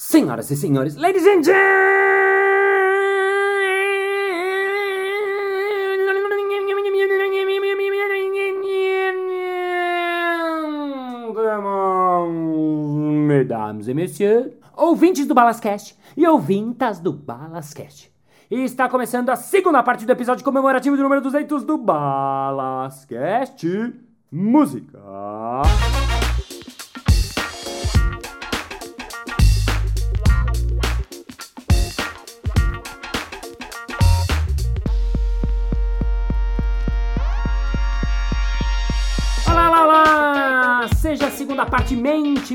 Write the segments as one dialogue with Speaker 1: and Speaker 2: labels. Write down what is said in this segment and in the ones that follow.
Speaker 1: Senhoras e senhores, ladies and gentlemen, mesdames e messieurs, ouvintes do Balascast e ouvintas do Balascast. E está começando a segunda parte do episódio comemorativo do número 200 do Balascast Música. Parte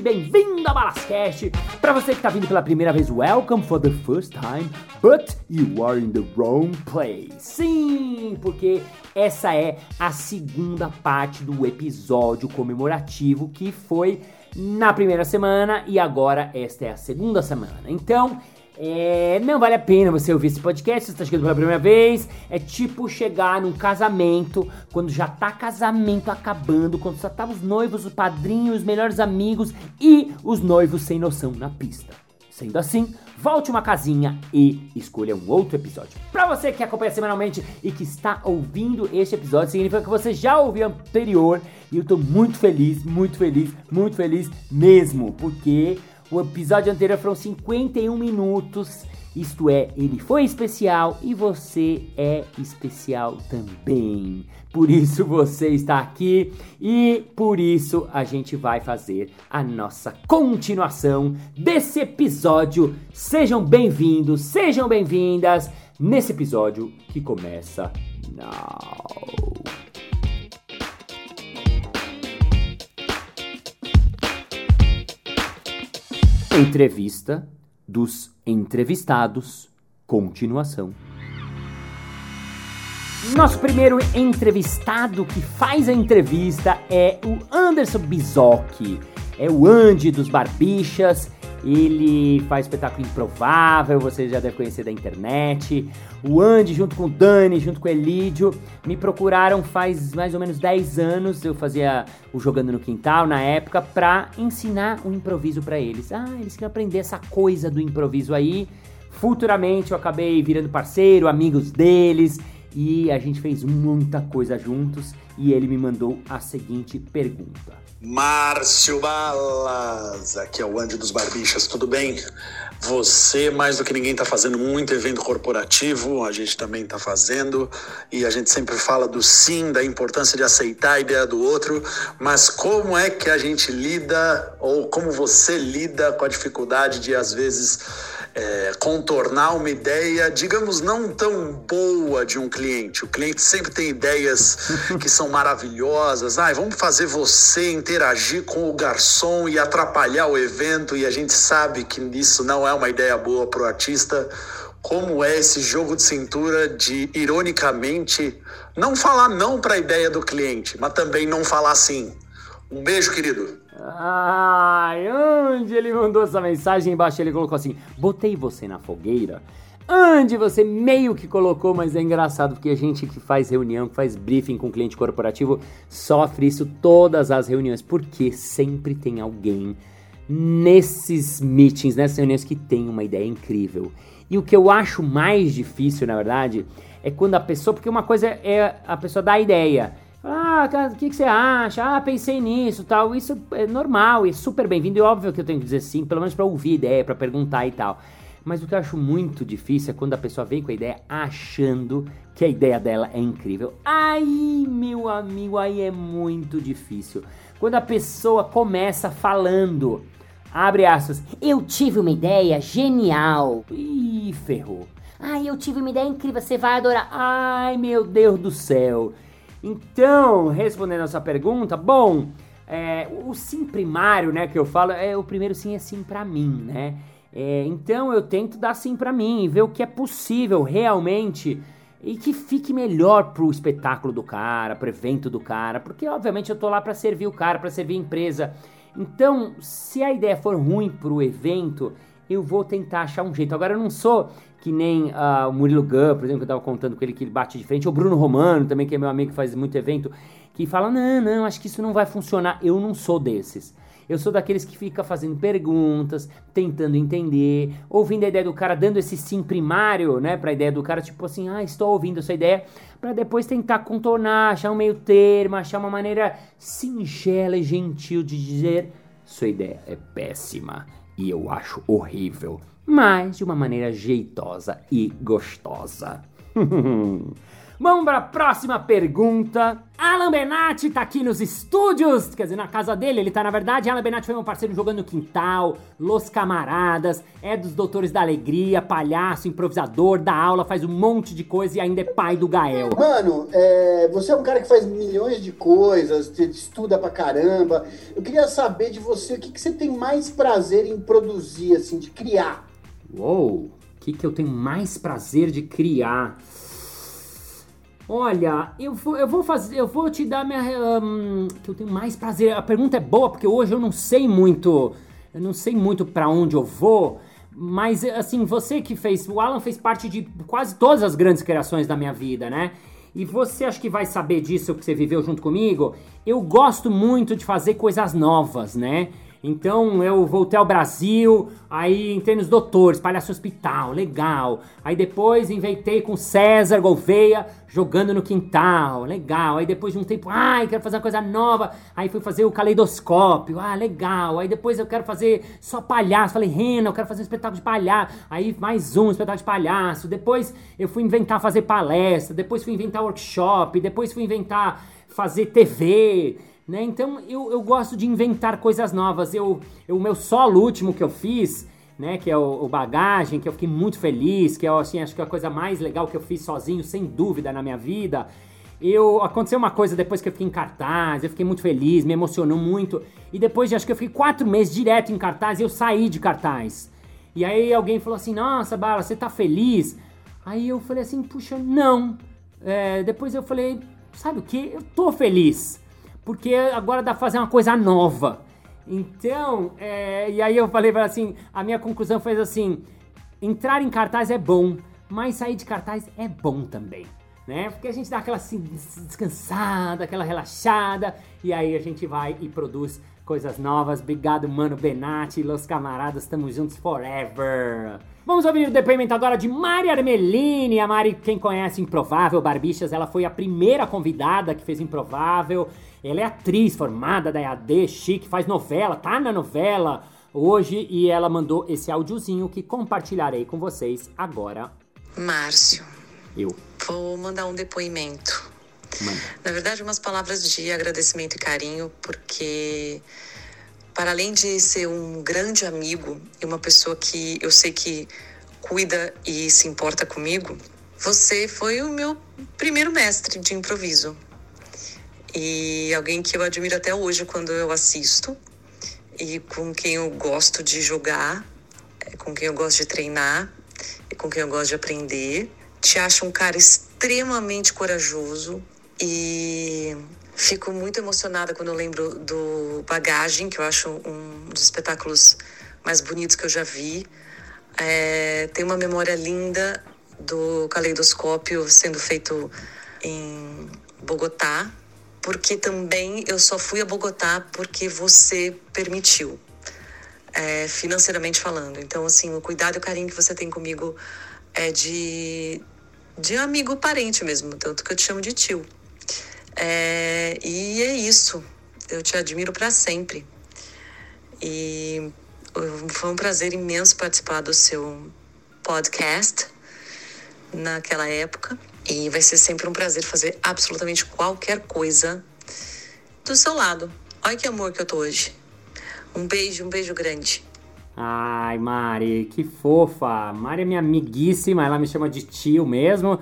Speaker 1: bem-vindo ao Balascast. Para você que está vindo pela primeira vez, welcome for the first time, but you are in the wrong place. Sim, porque essa é a segunda parte do episódio comemorativo que foi na primeira semana e agora esta é a segunda semana. Então, é, não vale a pena você ouvir esse podcast se você está chegando pela primeira vez. É tipo chegar num casamento, quando já tá casamento acabando, quando só tá os noivos, o padrinho, os melhores amigos e os noivos sem noção na pista. Sendo assim, volte uma casinha e escolha um outro episódio. Para você que acompanha semanalmente e que está ouvindo este episódio, significa que você já ouviu anterior e eu tô muito feliz, muito feliz, muito feliz mesmo, porque o episódio anterior foram 51 minutos. Isto é, ele foi especial e você é especial também. Por isso você está aqui e por isso a gente vai fazer a nossa continuação desse episódio. Sejam bem-vindos, sejam bem-vindas nesse episódio que começa now. Entrevista dos entrevistados. Continuação. Nosso primeiro entrevistado que faz a entrevista é o Anderson Bizocchi. É o Andy dos Barbichas. Ele faz espetáculo improvável, vocês já devem conhecer da internet. O Andy, junto com o Dani, junto com o Elídio, me procuraram faz mais ou menos 10 anos. Eu fazia o Jogando no Quintal na época pra ensinar o improviso pra eles. Ah, eles queriam aprender essa coisa do improviso aí. Futuramente eu acabei virando parceiro, amigos deles e a gente fez muita coisa juntos. E ele me mandou a seguinte pergunta.
Speaker 2: Márcio Balas, aqui é o Andy dos Barbichas, tudo bem? Você, mais do que ninguém, está fazendo muito evento corporativo, a gente também está fazendo, e a gente sempre fala do sim, da importância de aceitar a ideia do outro, mas como é que a gente lida, ou como você lida com a dificuldade de, às vezes, é, contornar uma ideia, digamos, não tão boa de um cliente. O cliente sempre tem ideias que são maravilhosas. Ah, vamos fazer você interagir com o garçom e atrapalhar o evento, e a gente sabe que isso não é uma ideia boa para o artista. Como é esse jogo de cintura de, ironicamente, não falar não para a ideia do cliente, mas também não falar sim. Um beijo, querido.
Speaker 1: Ai, onde ele mandou essa mensagem embaixo? Ele colocou assim: botei você na fogueira. Onde você meio que colocou, mas é engraçado porque a gente que faz reunião, que faz briefing com cliente corporativo, sofre isso todas as reuniões, porque sempre tem alguém nesses meetings, nessas reuniões que tem uma ideia incrível. E o que eu acho mais difícil, na verdade, é quando a pessoa, porque uma coisa é a pessoa dar a ideia. Ah, o que, que, você acha? Ah, pensei nisso, tal. Isso é normal e é super bem-vindo. E óbvio que eu tenho que dizer sim, pelo menos para ouvir ideia, para perguntar e tal. Mas o que eu acho muito difícil é quando a pessoa vem com a ideia achando que a ideia dela é incrível. Aí, meu amigo, aí é muito difícil. Quando a pessoa começa falando, abre aspas, eu tive uma ideia genial. Ih, ferrou. Ai, eu tive uma ideia incrível, você vai adorar. Ai, meu Deus do céu. Então, respondendo a sua pergunta, bom, é, o sim primário, né, que eu falo, é o primeiro sim é sim para mim, né? É, então eu tento dar sim para mim, ver o que é possível realmente e que fique melhor pro espetáculo do cara, pro evento do cara, porque obviamente eu tô lá para servir o cara, para servir a empresa. Então, se a ideia for ruim pro evento, eu vou tentar achar um jeito. Agora eu não sou que nem uh, o Murilo Gun, por exemplo, que eu tava contando com ele que ele bate de frente, ou o Bruno Romano também, que é meu amigo que faz muito evento, que fala: "Não, não, acho que isso não vai funcionar". Eu não sou desses. Eu sou daqueles que fica fazendo perguntas, tentando entender, ouvindo a ideia do cara, dando esse sim primário, né, pra ideia do cara, tipo assim, ah, estou ouvindo essa ideia, para depois tentar contornar, achar um meio termo, achar uma maneira singela e gentil de dizer: sua ideia é péssima e eu acho horrível, mas de uma maneira jeitosa e gostosa. Vamos para a próxima pergunta. Alan Benatti tá aqui nos estúdios, quer dizer, na casa dele, ele tá na verdade. Alan Benatti foi meu parceiro jogando no quintal, Los Camaradas, é dos Doutores da Alegria, palhaço, improvisador, dá aula, faz um monte de coisa e ainda é pai do Gael.
Speaker 3: Mano, é, você é um cara que faz milhões de coisas, estuda pra caramba. Eu queria saber de você o que, que você tem mais prazer em produzir, assim, de criar.
Speaker 1: Uou, o que, que eu tenho mais prazer de criar? Olha, eu vou, eu vou fazer, eu vou te dar minha. Um, que eu tenho mais prazer. A pergunta é boa, porque hoje eu não sei muito. Eu não sei muito para onde eu vou. Mas assim, você que fez. O Alan fez parte de quase todas as grandes criações da minha vida, né? E você acho que vai saber disso que você viveu junto comigo. Eu gosto muito de fazer coisas novas, né? Então eu voltei ao Brasil, aí entrei nos doutores, palhaço hospital, legal. Aí depois inventei com César Gouveia jogando no quintal, legal. Aí depois de um tempo, ai, quero fazer uma coisa nova. Aí fui fazer o caleidoscópio, ah, legal. Aí depois eu quero fazer só palhaço. Falei, Rena, eu quero fazer um espetáculo de palhaço. Aí mais um espetáculo de palhaço. Depois eu fui inventar fazer palestra. Depois fui inventar workshop. Depois fui inventar fazer TV. Né? Então eu, eu gosto de inventar coisas novas. Eu, eu, o meu solo último que eu fiz, né, que é o, o, Bagagem, que eu fiquei muito feliz, que é assim, acho que é a coisa mais legal que eu fiz sozinho, sem dúvida, na minha vida. Eu aconteceu uma coisa depois que eu fiquei em cartaz, eu fiquei muito feliz, me emocionou muito. E depois de acho que eu fiquei quatro meses direto em cartaz, eu saí de cartaz. E aí alguém falou assim: Nossa, Bala, você tá feliz? Aí eu falei assim: Puxa, não. É, depois eu falei: Sabe o que? Eu tô feliz porque agora dá pra fazer uma coisa nova. Então, é, e aí eu falei para assim, a minha conclusão foi assim, entrar em cartaz é bom, mas sair de cartaz é bom também, né? Porque a gente dá aquela assim, descansada, aquela relaxada, e aí a gente vai e produz coisas novas. Obrigado, mano Benatti, Los Camaradas, estamos juntos forever. Vamos ouvir o depoimento agora de Mari Armelini. A Mari, quem conhece Improvável Barbichas, ela foi a primeira convidada que fez Improvável. Ela é atriz formada da EAD, chique, faz novela, tá na novela hoje e ela mandou esse áudiozinho que compartilharei com vocês agora.
Speaker 4: Márcio.
Speaker 1: Eu.
Speaker 4: Vou mandar um depoimento.
Speaker 1: Manda.
Speaker 4: Na verdade, umas palavras de agradecimento e carinho, porque para além de ser um grande amigo e uma pessoa que eu sei que cuida e se importa comigo, você foi o meu primeiro mestre de improviso e alguém que eu admiro até hoje quando eu assisto e com quem eu gosto de jogar, é, com quem eu gosto de treinar e com quem eu gosto de aprender. Te acho um cara extremamente corajoso e fico muito emocionada quando eu lembro do Bagagem, que eu acho um dos espetáculos mais bonitos que eu já vi. É, tem uma memória linda do caleidoscópio sendo feito em Bogotá, porque também eu só fui a Bogotá porque você permitiu, é, financeiramente falando. Então, assim, o cuidado e o carinho que você tem comigo é de, de amigo parente mesmo, tanto que eu te chamo de tio. É, e é isso, eu te admiro para sempre. E foi um prazer imenso participar do seu podcast naquela época. E vai ser sempre um prazer fazer absolutamente qualquer coisa do seu lado. Olha que amor que eu tô hoje. Um beijo, um beijo grande.
Speaker 1: Ai, Mari, que fofa. Mari é minha amiguíssima, ela me chama de tio mesmo.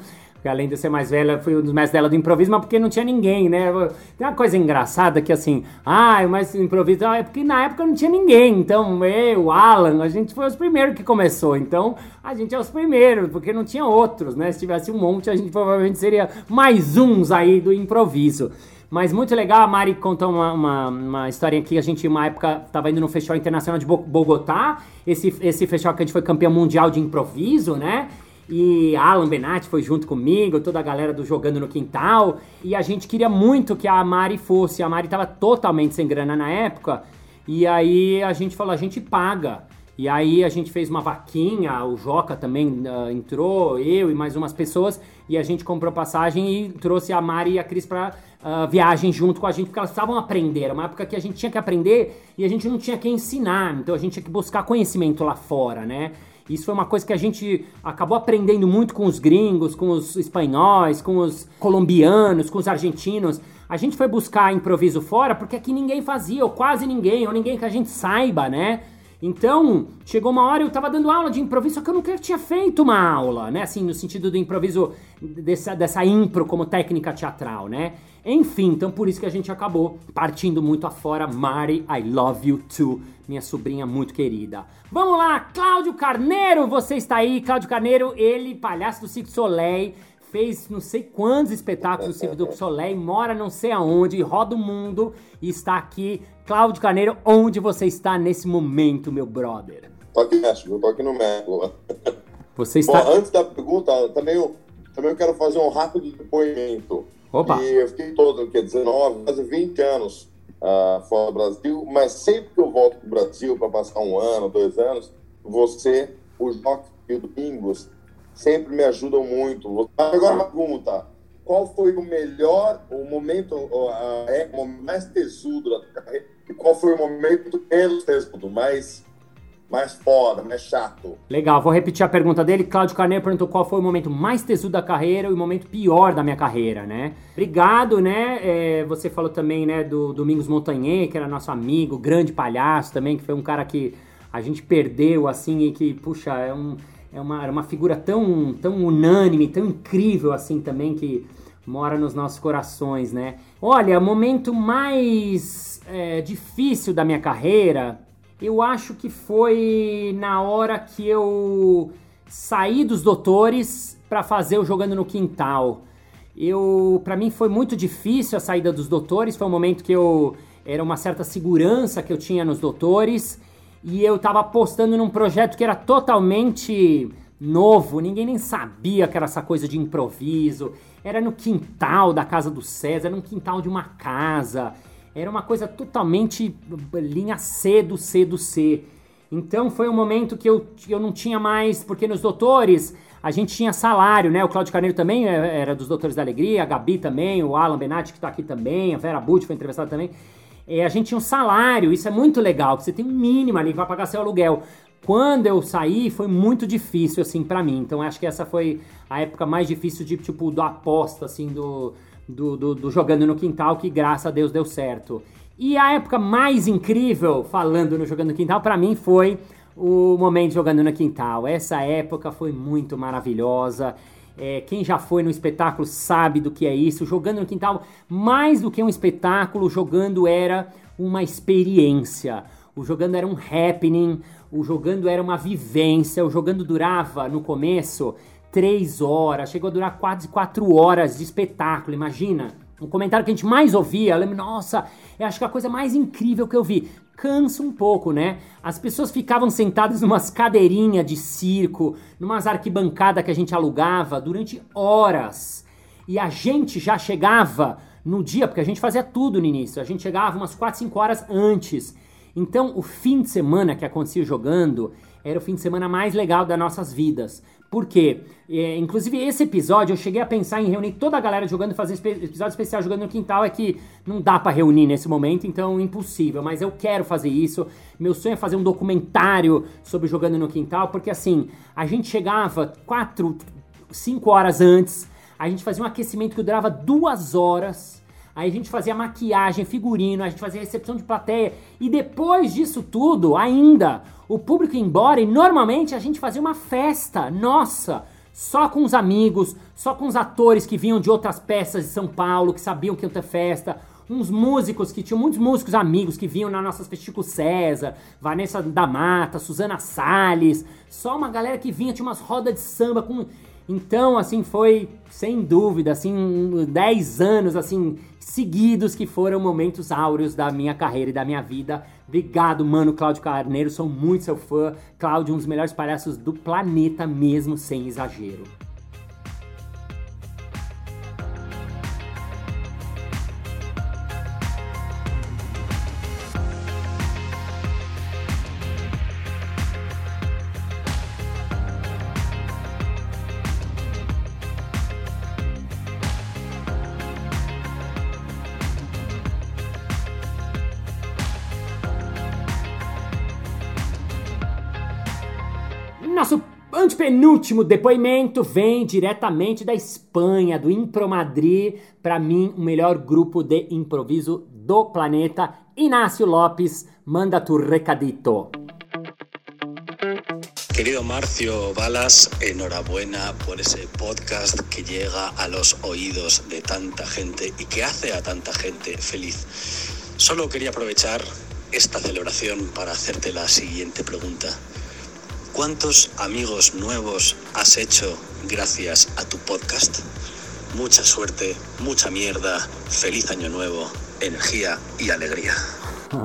Speaker 1: Além de ser mais velha, fui um dos mestres dela do improviso, mas porque não tinha ninguém, né? Tem uma coisa engraçada que assim, ah, mas improviso é porque na época não tinha ninguém. Então, eu, Alan, a gente foi os primeiros que começou. Então, a gente é os primeiros, porque não tinha outros, né? Se tivesse um monte, a gente provavelmente seria mais uns aí do improviso. Mas muito legal, a Mari contou uma, uma, uma historinha aqui. A gente, uma época, estava indo no Festival Internacional de Bogotá. Esse, esse festival que a gente foi campeão mundial de improviso, né? E Alan Benatti foi junto comigo, toda a galera do Jogando no Quintal. E a gente queria muito que a Mari fosse. A Mari estava totalmente sem grana na época. E aí a gente falou, a gente paga. E aí a gente fez uma vaquinha, o Joca também uh, entrou, eu e mais umas pessoas, e a gente comprou passagem e trouxe a Mari e a Cris pra uh, viagem junto com a gente, porque elas estavam aprender. Era uma época que a gente tinha que aprender e a gente não tinha que ensinar, então a gente tinha que buscar conhecimento lá fora, né? Isso foi uma coisa que a gente acabou aprendendo muito com os gringos, com os espanhóis, com os colombianos, com os argentinos. A gente foi buscar improviso fora porque aqui ninguém fazia, ou quase ninguém, ou ninguém que a gente saiba, né? Então, chegou uma hora eu tava dando aula de improviso, só que eu nunca tinha feito uma aula, né? Assim, no sentido do improviso, dessa, dessa impro como técnica teatral, né? Enfim, então por isso que a gente acabou partindo muito afora. Mari, I love you too, minha sobrinha muito querida. Vamos lá, Cláudio Carneiro, você está aí. Cláudio Carneiro, ele, palhaço do Cirque Soleil, fez não sei quantos espetáculos do Cirque do Soleil, mora não sei aonde, roda o mundo e está aqui. Cláudio Carneiro, onde você está nesse momento, meu brother?
Speaker 5: Tô aqui México, tô aqui no México.
Speaker 1: Você está...
Speaker 5: Bom, antes da pergunta, também eu, também eu quero fazer um rápido depoimento.
Speaker 1: Opa!
Speaker 5: E eu fiquei todo, que 19, quase 20 anos uh, fora do Brasil, mas sempre que eu volto para o Brasil para passar um ano, dois anos, você, o Joque e o Domingos sempre me ajudam muito. Agora uma pergunta: qual foi o melhor, o momento, é, o momento mais tesudo da tua carreira? E qual foi o momento menos tesudo, mais, mais foda, mais chato?
Speaker 1: Legal, vou repetir a pergunta dele. Cláudio Carneiro perguntou qual foi o momento mais tesudo da carreira e o momento pior da minha carreira, né? Obrigado, né? É, você falou também, né, do Domingos Montanhê, que era nosso amigo, grande palhaço também, que foi um cara que a gente perdeu, assim, e que, puxa, é um é uma, uma figura tão, tão unânime, tão incrível assim também que mora nos nossos corações, né? Olha, momento mais é, difícil da minha carreira, eu acho que foi na hora que eu saí dos doutores para fazer o jogando no quintal. Eu, para mim foi muito difícil a saída dos doutores, foi um momento que eu era uma certa segurança que eu tinha nos doutores e eu tava apostando num projeto que era totalmente novo, ninguém nem sabia que era essa coisa de improviso. Era no quintal da casa do César, no quintal de uma casa. Era uma coisa totalmente linha C do C do C. Então foi um momento que eu, eu não tinha mais, porque nos doutores a gente tinha salário, né? O Cláudio Carneiro também é, era dos Doutores da Alegria, a Gabi também, o Alan Benatti que tá aqui também, a Vera Butti foi entrevistada também é, a gente tinha um salário, isso é muito legal, que você tem um mínimo ali para pagar seu aluguel. Quando eu saí, foi muito difícil, assim, para mim. Então, acho que essa foi a época mais difícil de, tipo, do aposta, assim, do, do, do, do jogando no quintal, que graças a Deus deu certo. E a época mais incrível, falando no Jogando no Quintal, para mim foi o momento jogando no quintal. Essa época foi muito maravilhosa. É, quem já foi no espetáculo sabe do que é isso. Jogando no quintal, mais do que um espetáculo, jogando era uma experiência. O jogando era um happening, o jogando era uma vivência. O jogando durava, no começo, três horas, chegou a durar quase quatro horas de espetáculo, imagina. Um comentário que a gente mais ouvia, eu lembro, nossa, eu acho que é a coisa mais incrível que eu vi cansa um pouco, né? As pessoas ficavam sentadas numas cadeirinhas de circo, numas arquibancadas que a gente alugava durante horas. E a gente já chegava no dia, porque a gente fazia tudo no início, a gente chegava umas 4, 5 horas antes. Então, o fim de semana que acontecia jogando era o fim de semana mais legal das nossas vidas. Por quê? É, inclusive, esse episódio eu cheguei a pensar em reunir toda a galera jogando, fazer espe episódio especial jogando no quintal. É que não dá para reunir nesse momento, então impossível. Mas eu quero fazer isso. Meu sonho é fazer um documentário sobre jogando no quintal, porque assim, a gente chegava quatro, cinco horas antes, a gente fazia um aquecimento que durava duas horas. Aí a gente fazia maquiagem, figurino, a gente fazia recepção de plateia. E depois disso tudo, ainda, o público ia embora e normalmente a gente fazia uma festa, nossa, só com os amigos, só com os atores que vinham de outras peças de São Paulo, que sabiam que ia ter festa, uns músicos que tinham muitos músicos amigos que vinham nas nossas festas, César, Vanessa da Mata, Suzana Salles, só uma galera que vinha, tinha umas rodas de samba com então, assim, foi sem dúvida, assim, 10 anos, assim, seguidos que foram momentos áureos da minha carreira e da minha vida. Obrigado, mano, Cláudio Carneiro, sou muito seu fã. Cláudio, um dos melhores palhaços do planeta mesmo, sem exagero. Antepenúltimo depoimento vem diretamente da Espanha, do Impromadri, para mim, o melhor grupo de improviso do planeta. Inácio Lopes, manda tu recadito.
Speaker 6: Querido Marcio Balas, enhorabuena por ese podcast que llega a los oídos de tanta gente y que hace a tanta gente feliz. Solo quería aprovechar esta celebración para hacerte la siguiente pregunta. ¿Cuántos amigos nuevos has hecho gracias a tu podcast? Mucha suerte, mucha mierda, feliz año nuevo, energia e alegria.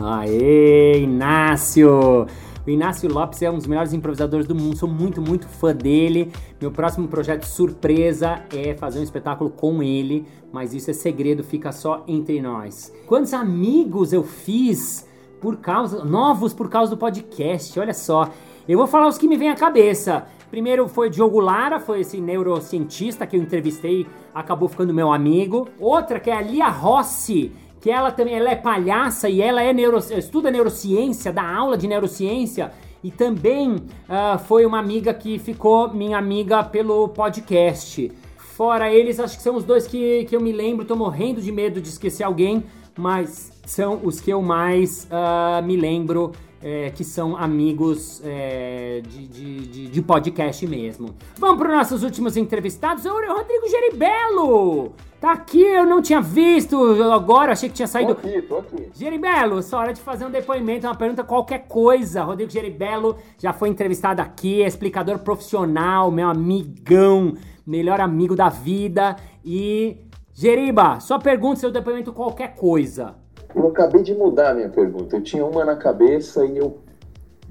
Speaker 1: Aê, Inácio! O Inácio Lopes é um dos melhores improvisadores do mundo, sou muito, muito fã dele. Meu próximo projeto surpresa é fazer um espetáculo com ele, mas isso é segredo, fica só entre nós. Quantos amigos eu fiz por causa, novos por causa do podcast, olha só. Eu vou falar os que me vêm à cabeça. Primeiro foi Diogo Lara, foi esse neurocientista que eu entrevistei, acabou ficando meu amigo. Outra que é a Lia Rossi, que ela também ela é palhaça e ela é neuro, estuda neurociência, dá aula de neurociência. E também uh, foi uma amiga que ficou minha amiga pelo podcast. Fora eles, acho que são os dois que, que eu me lembro. Tô morrendo de medo de esquecer alguém, mas são os que eu mais uh, me lembro é, que são amigos é, de, de, de, de, podcast mesmo. Vamos para os nossos últimos entrevistados. O Rodrigo Geribello! Tá aqui, eu não tinha visto agora, achei que tinha saído.
Speaker 5: Tô aqui, tô aqui.
Speaker 1: Geribello, só hora de fazer um depoimento, uma pergunta, qualquer coisa. Rodrigo Geribello já foi entrevistado aqui, é explicador profissional, meu amigão, melhor amigo da vida. E. Geriba, só pergunta seu depoimento, qualquer coisa.
Speaker 5: Eu acabei de mudar a minha pergunta. Eu tinha uma na cabeça e eu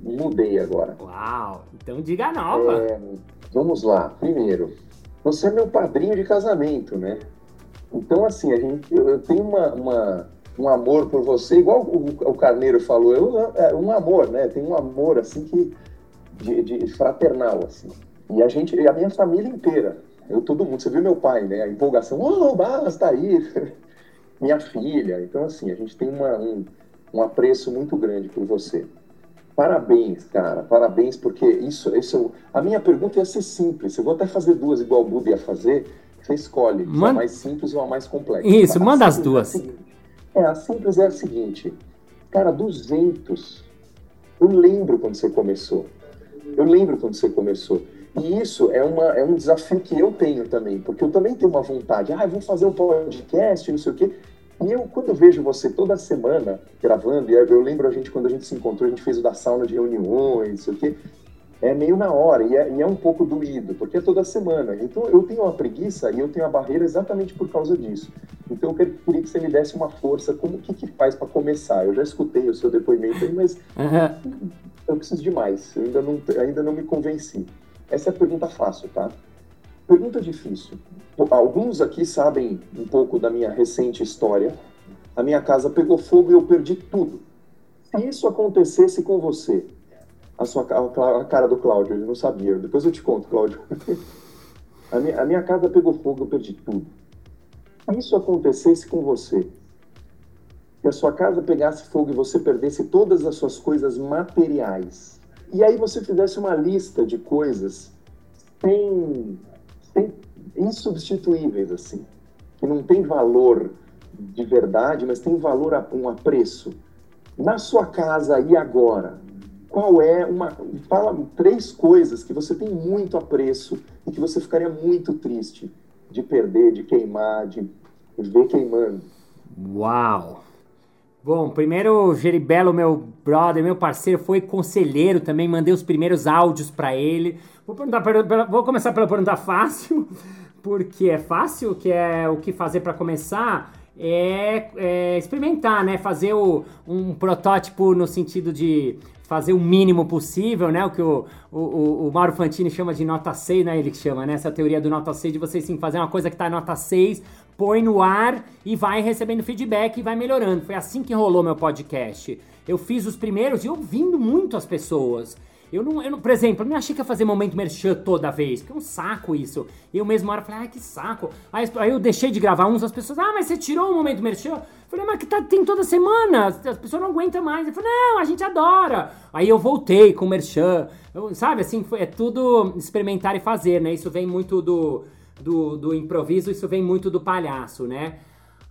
Speaker 5: mudei agora.
Speaker 1: Uau! Então diga a nova. É,
Speaker 5: vamos lá. Primeiro, você é meu padrinho de casamento, né? Então, assim, a gente, eu tenho uma, uma um amor por você, igual o, o Carneiro falou, eu, é um amor, né? Tem um amor, assim, que de, de fraternal, assim. E a gente, a minha família inteira, eu, todo mundo, você viu meu pai, né? A empolgação, oh, basta aí. minha filha. Então, assim, a gente tem uma, um, um apreço muito grande por você. Parabéns, cara, parabéns, porque isso, isso. A minha pergunta ia ser simples. Eu vou até fazer duas, igual o Buda ia fazer. Você escolhe uma mais simples ou a mais complexa.
Speaker 1: Isso, manda as duas.
Speaker 5: É, é, a simples é a seguinte. Cara, 200. Eu lembro quando você começou. Eu lembro quando você começou. E isso é, uma, é um desafio que eu tenho também, porque eu também tenho uma vontade. Ah, vou fazer um podcast, não sei o quê. E eu, quando eu vejo você toda semana gravando, e eu lembro a gente, quando a gente se encontrou, a gente fez o da sauna de reuniões, não sei o quê, é meio na hora, e é, e é um pouco doído, porque é toda semana. Então eu tenho uma preguiça e eu tenho a barreira exatamente por causa disso. Então eu queria que você me desse uma força, como que, que faz para começar? Eu já escutei o seu depoimento aí, mas uhum. eu preciso de mais, eu ainda não, ainda não me convenci. Essa é a pergunta fácil, tá? Pergunta difícil. Alguns aqui sabem um pouco da minha recente história. A minha casa pegou fogo e eu perdi tudo. Se isso acontecesse com você, a, sua, a, cara do Cláudio, ele não sabia. Depois eu te conto, Cláudio. a, minha, a minha casa pegou fogo, eu perdi tudo. Se isso acontecesse com você, que a sua casa pegasse fogo e você perdesse todas as suas coisas materiais, e aí você fizesse uma lista de coisas sem, sem insubstituíveis, assim, que não tem valor de verdade, mas tem valor a um apreço. Na sua casa e agora, qual é uma. Fala três coisas que você tem muito apreço e que você ficaria muito triste de perder, de queimar, de ver queimando.
Speaker 1: Uau! Bom, primeiro o Geribello, meu brother, meu parceiro, foi conselheiro também, mandei os primeiros áudios para ele. Vou, perguntar, vou começar pela pergunta fácil, porque é fácil, que é o que fazer para começar, é, é, experimentar, né? Fazer o, um protótipo no sentido de fazer o mínimo possível, né? O que o, o, o Mauro Fantini chama de nota 6, né? Ele que chama, né? Essa teoria do nota 6, de você sim fazer uma coisa que tá nota 6, põe no ar e vai recebendo feedback e vai melhorando. Foi assim que rolou meu podcast. Eu fiz os primeiros e ouvindo muito as pessoas. Eu não, eu não, por exemplo, eu não achei que ia fazer momento merchan toda vez, porque é um saco isso. Eu mesmo hora falei, ai que saco. Aí, aí, eu deixei de gravar uns, as pessoas, ah, mas você tirou o momento merchan? Eu falei, mas que tá, tem toda semana, as pessoas não aguentam mais. Eu falei, não, a gente adora. Aí eu voltei com o merchan, eu, sabe, assim, foi, é tudo experimentar e fazer, né? Isso vem muito do, do, do improviso, isso vem muito do palhaço, né?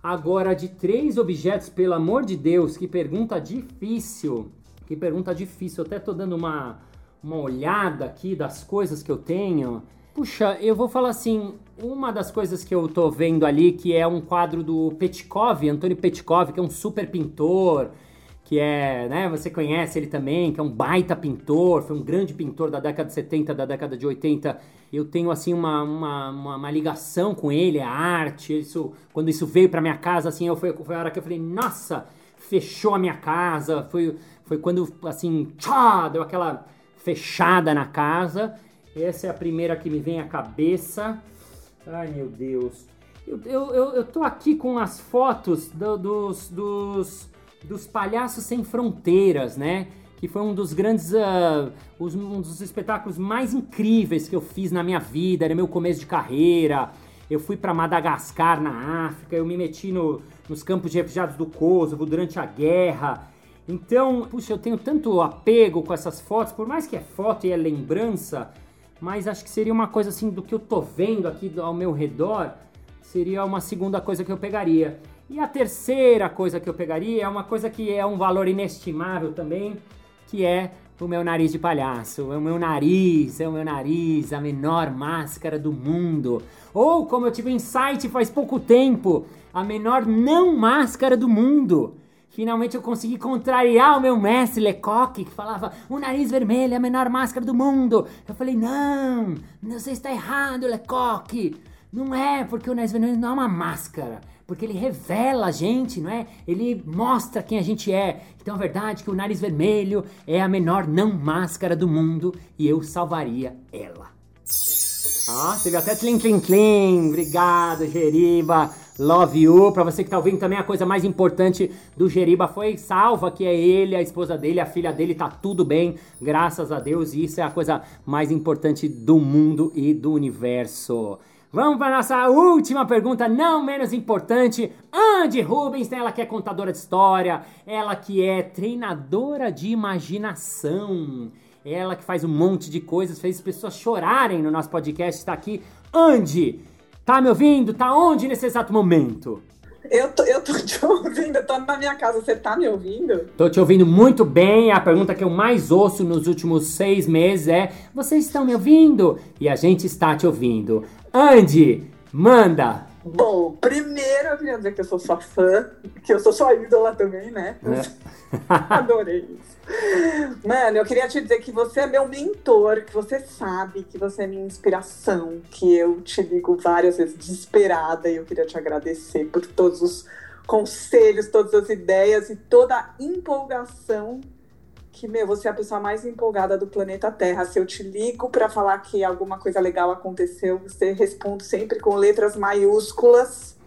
Speaker 1: Agora, de três objetos, pelo amor de Deus, que pergunta difícil. Que pergunta difícil. Eu até tô dando uma, uma olhada aqui das coisas que eu tenho. Puxa, eu vou falar assim, uma das coisas que eu tô vendo ali, que é um quadro do Petkov, Antônio Petkov, que é um super pintor, que é, né, você conhece ele também, que é um baita pintor, foi um grande pintor da década de 70, da década de 80. Eu tenho, assim, uma, uma, uma, uma ligação com ele, a arte, isso, quando isso veio pra minha casa, assim, eu, foi, foi a hora que eu falei, nossa, fechou a minha casa, foi, foi quando, assim, tchá, deu aquela fechada na casa. Essa é a primeira que me vem à cabeça. Ai, meu Deus. Eu, eu, eu, eu tô aqui com as fotos do, dos, dos dos Palhaços Sem Fronteiras, né? Que foi um dos grandes, uh, um dos espetáculos mais incríveis que eu fiz na minha vida, era meu começo de carreira. Eu fui para Madagascar, na África, eu me meti no, nos campos de refugiados do Kosovo durante a guerra. Então, puxa, eu tenho tanto apego com essas fotos, por mais que é foto e é lembrança, mas acho que seria uma coisa assim do que eu tô vendo aqui ao meu redor, seria uma segunda coisa que eu pegaria. E a terceira coisa que eu pegaria é uma coisa que é um valor inestimável também, que é o meu nariz de palhaço. É o meu nariz, é o meu nariz, a menor máscara do mundo. Ou, como eu tive um insight faz pouco tempo, a menor não máscara do mundo. Finalmente eu consegui contrariar o meu mestre Lecoq, que falava o nariz vermelho é a menor máscara do mundo. Eu falei, não, você está errado, Lecoq. Não é, porque o nariz vermelho não é uma máscara porque ele revela a gente, não é? Ele mostra quem a gente é. Então é verdade que o nariz vermelho é a menor não máscara do mundo e eu salvaria ela. Ah, teve até tlim tlim tlim. Obrigado, Jeriba. Love you. Pra você que tá ouvindo também, a coisa mais importante do Jeriba foi salva, que é ele, a esposa dele, a filha dele, tá tudo bem, graças a Deus. E isso é a coisa mais importante do mundo e do universo. Vamos para nossa última pergunta, não menos importante. Andy Rubens, ela que é contadora de história, ela que é treinadora de imaginação, ela que faz um monte de coisas, fez pessoas chorarem no nosso podcast, está aqui. Andy, tá me ouvindo? Tá onde nesse exato momento?
Speaker 7: Eu tô, eu tô te ouvindo, eu tô na minha casa, você tá me ouvindo?
Speaker 1: Tô te ouvindo muito bem. A pergunta que eu mais ouço nos últimos seis meses é: vocês estão me ouvindo? E a gente está te ouvindo. Andy, manda!
Speaker 7: Bom, primeiro eu queria dizer que eu sou sua fã, que eu sou sua ídola também, né? É. Adorei isso. Mano, eu queria te dizer que você é meu mentor, que você sabe que você é minha inspiração, que eu te ligo várias vezes desesperada e eu queria te agradecer por todos os conselhos, todas as ideias e toda a empolgação que, meu, você é a pessoa mais empolgada do planeta Terra. Se eu te ligo para falar que alguma coisa legal aconteceu, você responde sempre com letras maiúsculas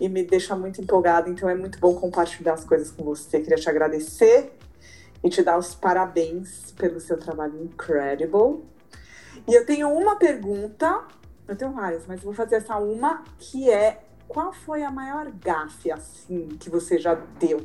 Speaker 7: e me deixa muito empolgada. Então é muito bom compartilhar as coisas com você. Queria te agradecer e te dar os parabéns pelo seu trabalho incredible. E eu tenho uma pergunta, eu tenho várias, mas vou fazer essa uma que é qual foi a maior gafe assim que você já deu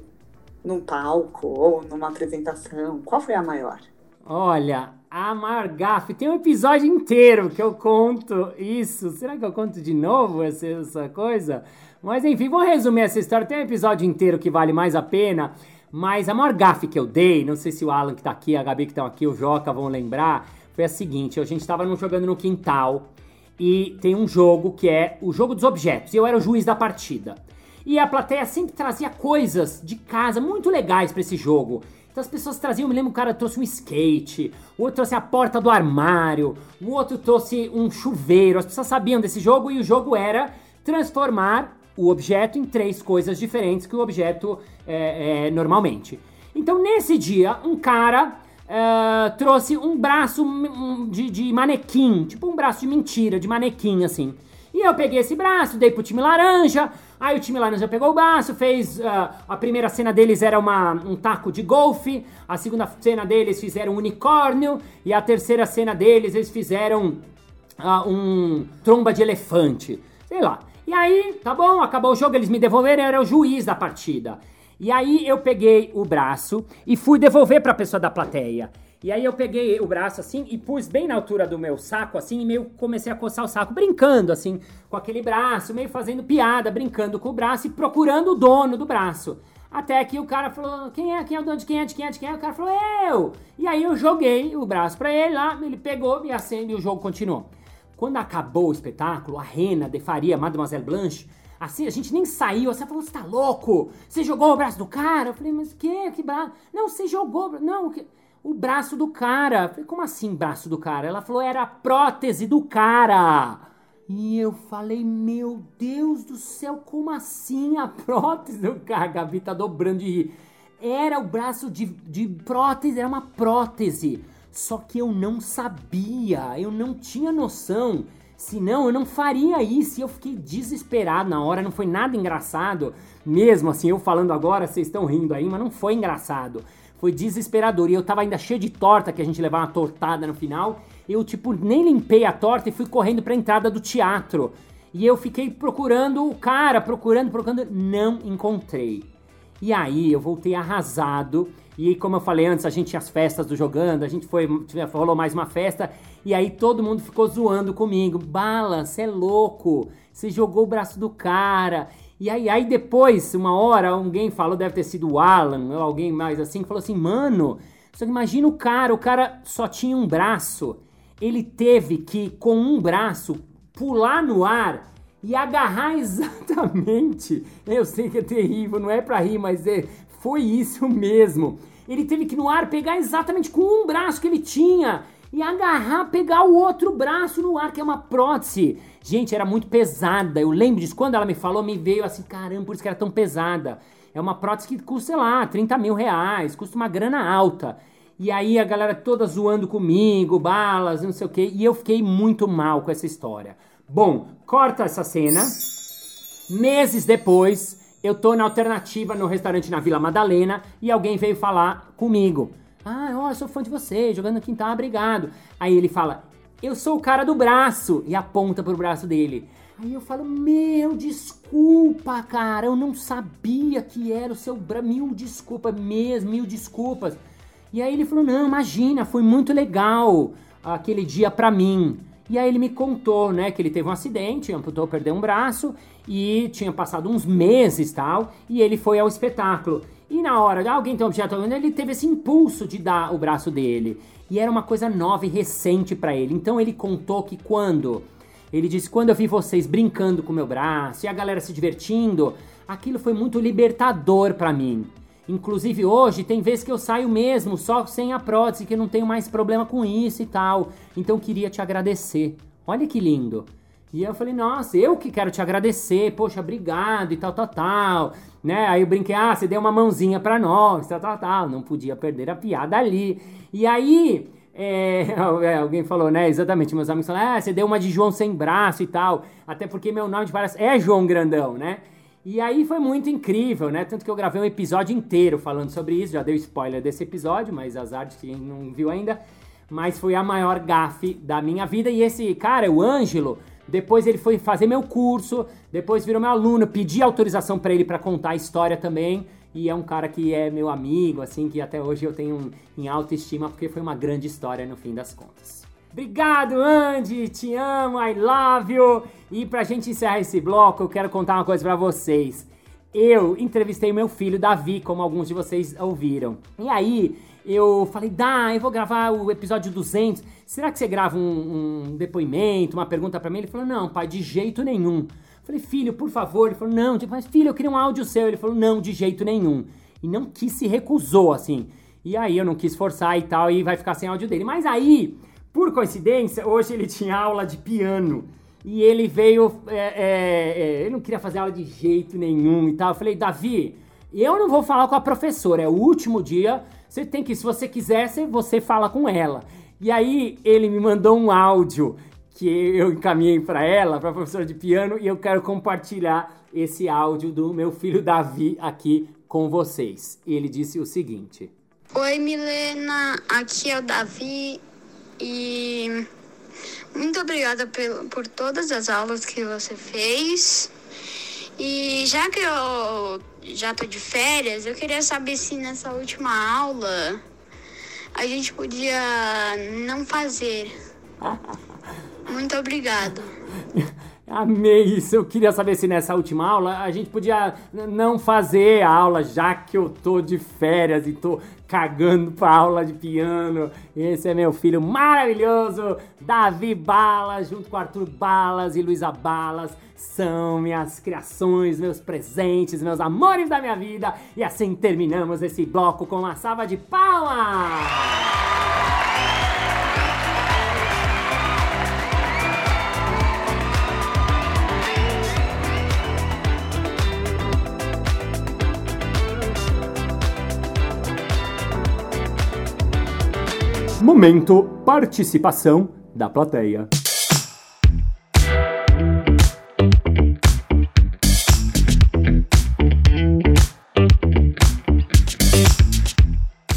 Speaker 7: num palco ou numa apresentação? Qual foi a maior?
Speaker 1: Olha, a maior gafe. Tem um episódio inteiro que eu conto isso. Será que eu conto de novo essa, essa coisa? Mas enfim, vou resumir essa história. Tem um episódio inteiro que vale mais a pena. Mas a maior gafe que eu dei, não sei se o Alan que tá aqui, a Gabi que estão aqui, o Joca vão lembrar, foi a seguinte: a gente tava jogando no quintal e tem um jogo que é o jogo dos objetos. E eu era o juiz da partida. E a plateia sempre trazia coisas de casa muito legais para esse jogo. Então as pessoas traziam, me lembro, o cara trouxe um skate, o outro trouxe a porta do armário, o outro trouxe um chuveiro. As pessoas sabiam desse jogo e o jogo era transformar o objeto em três coisas diferentes que o objeto é, é normalmente. Então nesse dia, um cara uh, trouxe um braço de, de manequim, tipo um braço de mentira, de manequim assim. E eu peguei esse braço, dei pro time laranja, Aí o time laranja pegou o braço, fez. Uh, a primeira cena deles era uma, um taco de golfe, a segunda cena deles fizeram um unicórnio, e a terceira cena deles eles fizeram uh, um tromba de elefante. Sei lá. E aí, tá bom, acabou o jogo, eles me devolveram, eu era o juiz da partida. E aí eu peguei o braço e fui devolver para a pessoa da plateia. E aí eu peguei o braço assim e pus bem na altura do meu saco, assim, e meio comecei a coçar o saco, brincando, assim, com aquele braço, meio fazendo piada, brincando com o braço e procurando o dono do braço. Até que o cara falou, quem é, quem é o dono de quem é, de quem é, de quem é? O cara falou, eu! E aí eu joguei o braço pra ele lá, ele pegou e acende e o jogo continuou. Quando acabou o espetáculo, a Rena de Faria, Mademoiselle Blanche, assim, a gente nem saiu, você falou, você tá louco? Você jogou o braço do cara? Eu falei, mas que? Que braço? Não, você jogou, não, que o braço do cara. Falei, como assim braço do cara? Ela falou, era a prótese do cara. E eu falei, meu Deus do céu, como assim a prótese do cara? A Gabi tá dobrando de rir. Era o braço de, de prótese, era uma prótese. Só que eu não sabia, eu não tinha noção. Senão eu não faria isso. E eu fiquei desesperado na hora, não foi nada engraçado. Mesmo assim, eu falando agora, vocês estão rindo aí, mas não foi engraçado. Foi desesperador. E eu tava ainda cheio de torta, que a gente levava uma tortada no final. Eu, tipo, nem limpei a torta e fui correndo pra entrada do teatro. E eu fiquei procurando o cara, procurando, procurando, não encontrei. E aí eu voltei arrasado. E como eu falei antes, a gente tinha as festas do jogando, a gente foi, rolou mais uma festa. E aí todo mundo ficou zoando comigo. Bala, você é louco. Você jogou o braço do cara. E aí, aí depois, uma hora, alguém falou, deve ter sido o Alan ou alguém mais assim, que falou assim, mano, só que imagina o cara, o cara só tinha um braço. Ele teve que, com um braço, pular no ar e agarrar exatamente. Eu sei que é terrível, não é pra rir, mas é, foi isso mesmo. Ele teve que no ar pegar exatamente com um braço que ele tinha e agarrar, pegar o outro braço no ar, que é uma prótese. Gente, era muito pesada. Eu lembro disso. Quando ela me falou, me veio assim, caramba, por isso que era tão pesada. É uma prótese que custa, sei lá, 30 mil reais, custa uma grana alta. E aí a galera toda zoando comigo, balas, não sei o quê. E eu fiquei muito mal com essa história. Bom, corta essa cena. Meses depois, eu tô na alternativa no restaurante na Vila Madalena e alguém veio falar comigo. Ah, ó, eu sou fã de você, jogando quintal, obrigado. Aí ele fala, eu sou o cara do braço, e aponta pro braço dele. Aí eu falo, meu, desculpa, cara, eu não sabia que era o seu braço, mil desculpas mesmo, mil desculpas. E aí ele falou, não, imagina, foi muito legal aquele dia pra mim. E aí ele me contou, né, que ele teve um acidente, amputou, perdeu um braço e tinha passado uns meses tal, e ele foi ao espetáculo. E na hora alguém tem um objeto, ele teve esse impulso de dar o braço dele. E era uma coisa nova e recente para ele. Então ele contou que quando ele disse: "Quando eu vi vocês brincando com meu braço e a galera se divertindo, aquilo foi muito libertador para mim. Inclusive hoje tem vezes que eu saio mesmo só sem a prótese, que eu não tenho mais problema com isso e tal. Então queria te agradecer. Olha que lindo. E eu falei, nossa, eu que quero te agradecer, poxa, obrigado e tal, tal, tal. Né? Aí eu brinquei, ah, você deu uma mãozinha pra nós, tal, tal, tal. Não podia perder a piada ali. E aí, é, é, alguém falou, né? Exatamente, meus amigos falaram, ah, você deu uma de João sem braço e tal. Até porque meu nome de parece é João Grandão, né? E aí foi muito incrível, né? Tanto que eu gravei um episódio inteiro falando sobre isso. Já dei spoiler desse episódio, mas as artes quem não viu ainda. Mas foi a maior gafe da minha vida. E esse cara, o Ângelo, depois ele foi fazer meu curso, depois virou meu aluno, pedi autorização para ele para contar a história também. E é um cara que é meu amigo, assim, que até hoje eu tenho em alta estima, porque foi uma grande história no fim das contas. Obrigado, Andy! Te amo, I love you! E pra gente encerrar esse bloco, eu quero contar uma coisa para vocês. Eu entrevistei meu filho Davi, como alguns de vocês ouviram. E aí, eu falei, dá, eu vou gravar o episódio 200. Será que você grava um, um depoimento, uma pergunta para mim? Ele falou, não, pai, de jeito nenhum. Eu falei, filho, por favor. Ele falou, não, mas filho, eu queria um áudio seu. Ele falou, não, de jeito nenhum. E não quis, se recusou, assim. E aí eu não quis forçar e tal, e vai ficar sem áudio dele. Mas aí, por coincidência, hoje ele tinha aula de piano. E ele veio, é, é, é, ele não queria fazer aula de jeito nenhum e tal. Eu falei, Davi, eu não vou falar com a professora, é o último dia você tem que, se você quisesse, você fala com ela. E aí ele me mandou um áudio que eu encaminhei para ela, para professora de piano, e eu quero compartilhar esse áudio do meu filho Davi aqui com vocês. Ele disse o seguinte:
Speaker 8: Oi, Milena, aqui é o Davi e muito obrigada por, por todas as aulas que você fez. E já que eu já tô de férias, eu queria saber se nessa última aula a gente podia não fazer. Muito obrigado.
Speaker 1: Amei isso. Eu queria saber se nessa última aula a gente podia não fazer a aula, já que eu tô de férias e tô cagando pra aula de piano. Esse é meu filho maravilhoso, Davi Balas, junto com Arthur Balas e Luísa Balas. São minhas criações, meus presentes, meus amores da minha vida. E assim terminamos esse bloco com uma salva de palmas! Momento participação da plateia.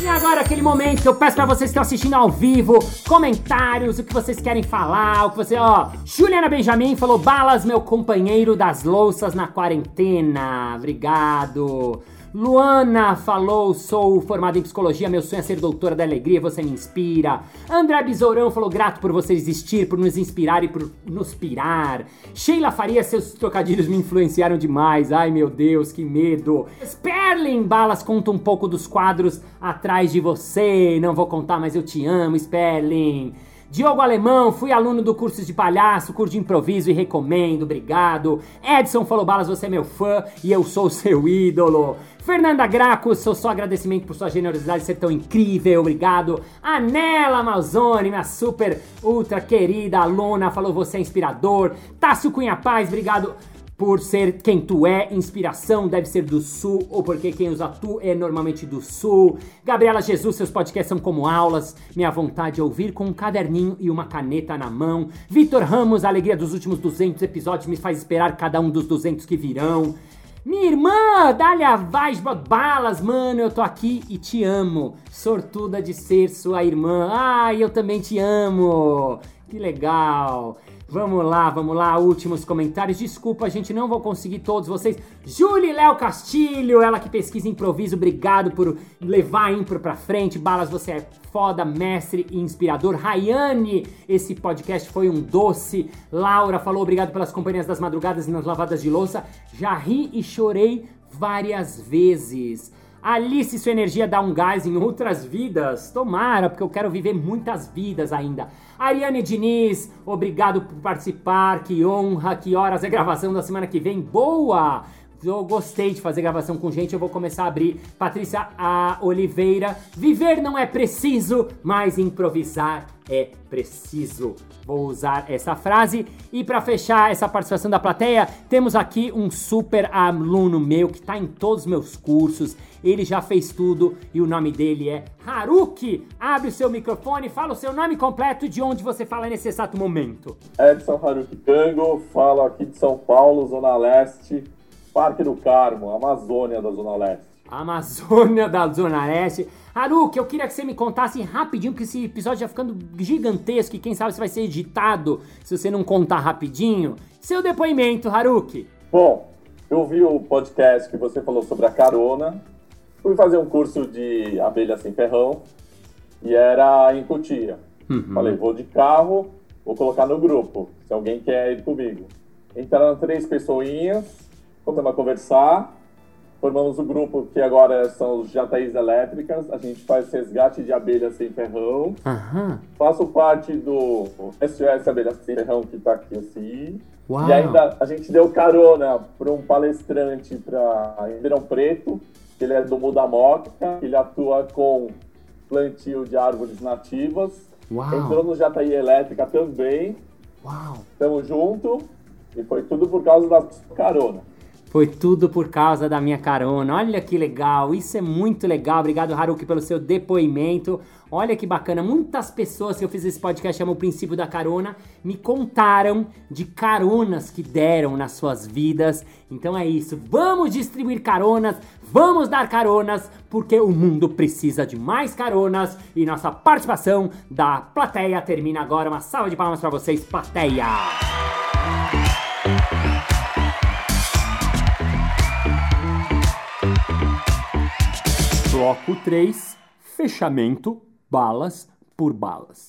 Speaker 1: E agora aquele momento eu peço para vocês que estão assistindo ao vivo, comentários, o que vocês querem falar, o que você, ó, Juliana Benjamin falou balas meu companheiro das louças na quarentena. Obrigado. Luana falou: sou formada em psicologia, meu sonho é ser doutora da alegria, você me inspira. André Besourão falou: grato por você existir, por nos inspirar e por nos pirar. Sheila Faria, seus trocadilhos me influenciaram demais. Ai meu Deus, que medo. Sperling Balas conta um pouco dos quadros atrás de você. Não vou contar, mas eu te amo, Sperling. Diogo Alemão, fui aluno do curso de palhaço, curso de improviso e recomendo, obrigado. Edson falou balas, você é meu fã e eu sou seu ídolo. Fernanda Graco, sou só agradecimento por sua generosidade ser tão incrível, obrigado. Anela Malzone, minha super ultra querida aluna, falou você é inspirador. Tássio Cunha Paz, obrigado por ser quem tu é, inspiração deve ser do sul, ou porque quem usa tu é normalmente do sul. Gabriela Jesus, seus podcasts são como aulas, minha vontade é ouvir com um caderninho e uma caneta na mão. Vitor Ramos, a alegria dos últimos 200 episódios me faz esperar cada um dos 200 que virão. Minha irmã, Dália Vaz Balas, mano, eu tô aqui e te amo. Sortuda de ser sua irmã. Ai, eu também te amo. Que legal. Vamos lá, vamos lá, últimos comentários. Desculpa, gente não vou conseguir todos vocês. Julie Léo Castilho, ela que pesquisa improviso, obrigado por levar a impro pra frente. Balas, você é foda, mestre e inspirador. Rayane, esse podcast foi um doce. Laura falou obrigado pelas companhias das madrugadas e nas lavadas de louça. Já ri e chorei várias vezes. Alice, sua energia dá um gás em outras vidas. Tomara, porque eu quero viver muitas vidas ainda. Ariane Diniz, obrigado por participar. Que honra, que horas é gravação da semana que vem. Boa! Eu gostei de fazer gravação com gente, eu vou começar a abrir. Patrícia a Oliveira, viver não é preciso, mas improvisar é preciso. Vou usar essa frase. E para fechar essa participação da plateia, temos aqui um super aluno meu que está em todos os meus cursos. Ele já fez tudo e o nome dele é Haruki. Abre o seu microfone, fala o seu nome completo de onde você fala nesse exato momento.
Speaker 9: Edson Haruki Tango, falo aqui de São Paulo, Zona Leste, Parque do Carmo, Amazônia da Zona Leste.
Speaker 1: Amazônia da Zona Leste. Haruki, eu queria que você me contasse rapidinho, porque esse episódio já ficando gigantesco e quem sabe se vai ser editado se você não contar rapidinho. Seu depoimento, Haruki.
Speaker 9: Bom, eu vi o podcast que você falou sobre a carona Fui fazer um curso de abelha sem ferrão e era em Cotia. Uhum. Falei, vou de carro, vou colocar no grupo, se alguém quer ir comigo. Entraram três pessoinhas, começamos a conversar, formamos o um grupo que agora são os Jataís Elétricas, a gente faz resgate de abelha sem ferrão. Uhum. Faço parte do SOS Abelha Sem Ferrão, que está aqui assim. Uau. E ainda a gente deu carona para um palestrante para Ribeirão Preto, ele é do Mudamoca, ele atua com plantio de árvores nativas. Uau. Entrou no Jataí Elétrica também. Uau. Tamo junto. E foi tudo por causa da carona.
Speaker 1: Foi tudo por causa da minha carona. Olha que legal, isso é muito legal. Obrigado, Haruki, pelo seu depoimento. Olha que bacana, muitas pessoas que eu fiz esse podcast chama o princípio da carona, me contaram de caronas que deram nas suas vidas. Então é isso, vamos distribuir caronas, vamos dar caronas, porque o mundo precisa de mais caronas e nossa participação da plateia termina agora. Uma salva de palmas para vocês, plateia. Bloco 3, fechamento balas por balas.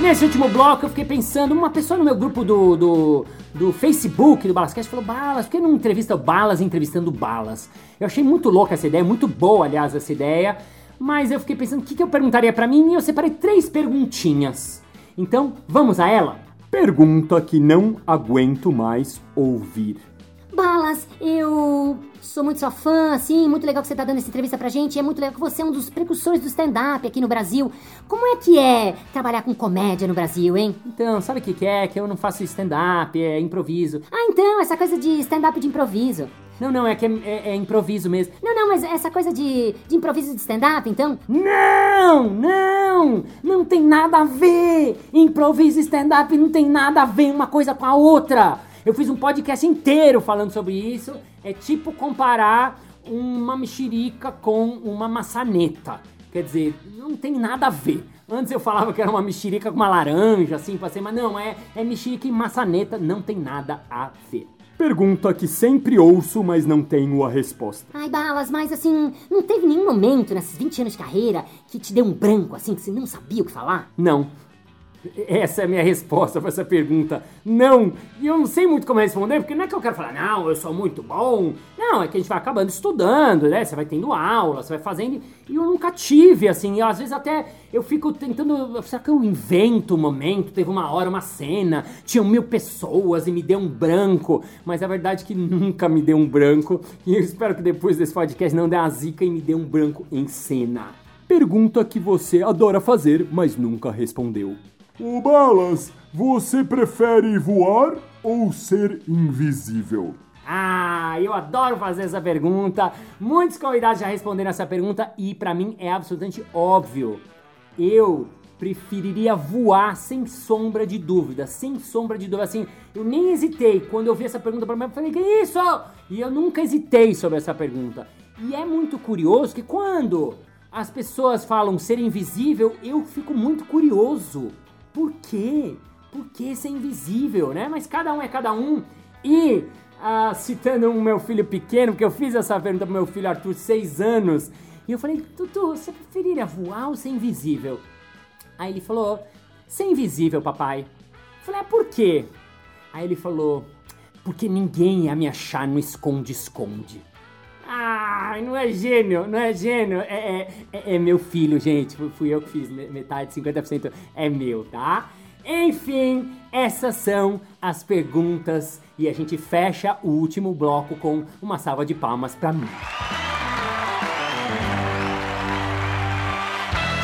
Speaker 1: Nesse último bloco eu fiquei pensando, uma pessoa no meu grupo do, do, do Facebook, do Balascast, falou, Balas, por que não entrevista Balas entrevistando Balas? Eu achei muito louca essa ideia, muito boa, aliás, essa ideia, mas eu fiquei pensando o que, que eu perguntaria para mim e eu separei três perguntinhas. Então, vamos a ela? Pergunta que não aguento mais ouvir.
Speaker 10: Balas, eu sou muito sua fã, assim, muito legal que você tá dando essa entrevista pra gente. É muito legal que você é um dos precursores do stand-up aqui no Brasil. Como é que é trabalhar com comédia no Brasil, hein?
Speaker 1: Então, sabe o que, que é? Que eu não faço stand-up, é improviso.
Speaker 10: Ah, então, essa coisa de stand-up de improviso.
Speaker 1: Não, não, é que é, é, é, improviso mesmo.
Speaker 10: Não, não, mas essa coisa de, de improviso de stand-up, então?
Speaker 1: Não, não, não tem nada a ver. Improviso e stand-up não tem nada a ver uma coisa com a outra. Eu fiz um podcast inteiro falando sobre isso. É tipo comparar uma mexerica com uma maçaneta. Quer dizer, não tem nada a ver. Antes eu falava que era uma mexerica com uma laranja, assim, pra ser, mas não, é, é mexerica e maçaneta, não tem nada a ver. Pergunta que sempre ouço, mas não tenho a resposta.
Speaker 10: Ai, Balas, mas assim, não teve nenhum momento nesses 20 anos de carreira que te deu um branco, assim, que você não sabia o que falar?
Speaker 1: Não. Essa é a minha resposta para essa pergunta. Não! E eu não sei muito como responder, porque não é que eu quero falar, não, eu sou muito bom. Não, é que a gente vai acabando estudando, né? Você vai tendo aula, você vai fazendo. E eu nunca tive, assim. Às vezes até eu fico tentando. Será que eu invento um momento? Teve uma hora, uma cena, tinham mil pessoas e me deu um branco. Mas a verdade é que nunca me deu um branco. E eu espero que depois desse podcast não dê uma zica e me dê um branco em cena. Pergunta que você adora fazer, mas nunca respondeu.
Speaker 11: Ô Balas, você prefere voar ou ser invisível?
Speaker 1: Ah, eu adoro fazer essa pergunta. Muitos convidados já responderam essa pergunta e para mim é absolutamente óbvio. Eu preferiria voar sem sombra de dúvida, sem sombra de dúvida. Assim, eu nem hesitei quando eu vi essa pergunta para mim, eu falei que isso? E eu nunca hesitei sobre essa pergunta. E é muito curioso que quando as pessoas falam ser invisível, eu fico muito curioso. Por quê? Por que ser invisível, né? Mas cada um é cada um. E, ah, citando o meu filho pequeno, porque eu fiz essa pergunta pro meu filho Arthur, seis anos, e eu falei, Tutu, você preferiria voar ou ser invisível? Aí ele falou, ser invisível, papai. Eu falei, ah, por quê? Aí ele falou, porque ninguém ia me achar no esconde-esconde. Ah, não é gênio, não é gênio. É, é, é meu filho, gente. Fui eu que fiz metade, 50% é meu, tá? Enfim, essas são as perguntas e a gente fecha o último bloco com uma salva de palmas para mim.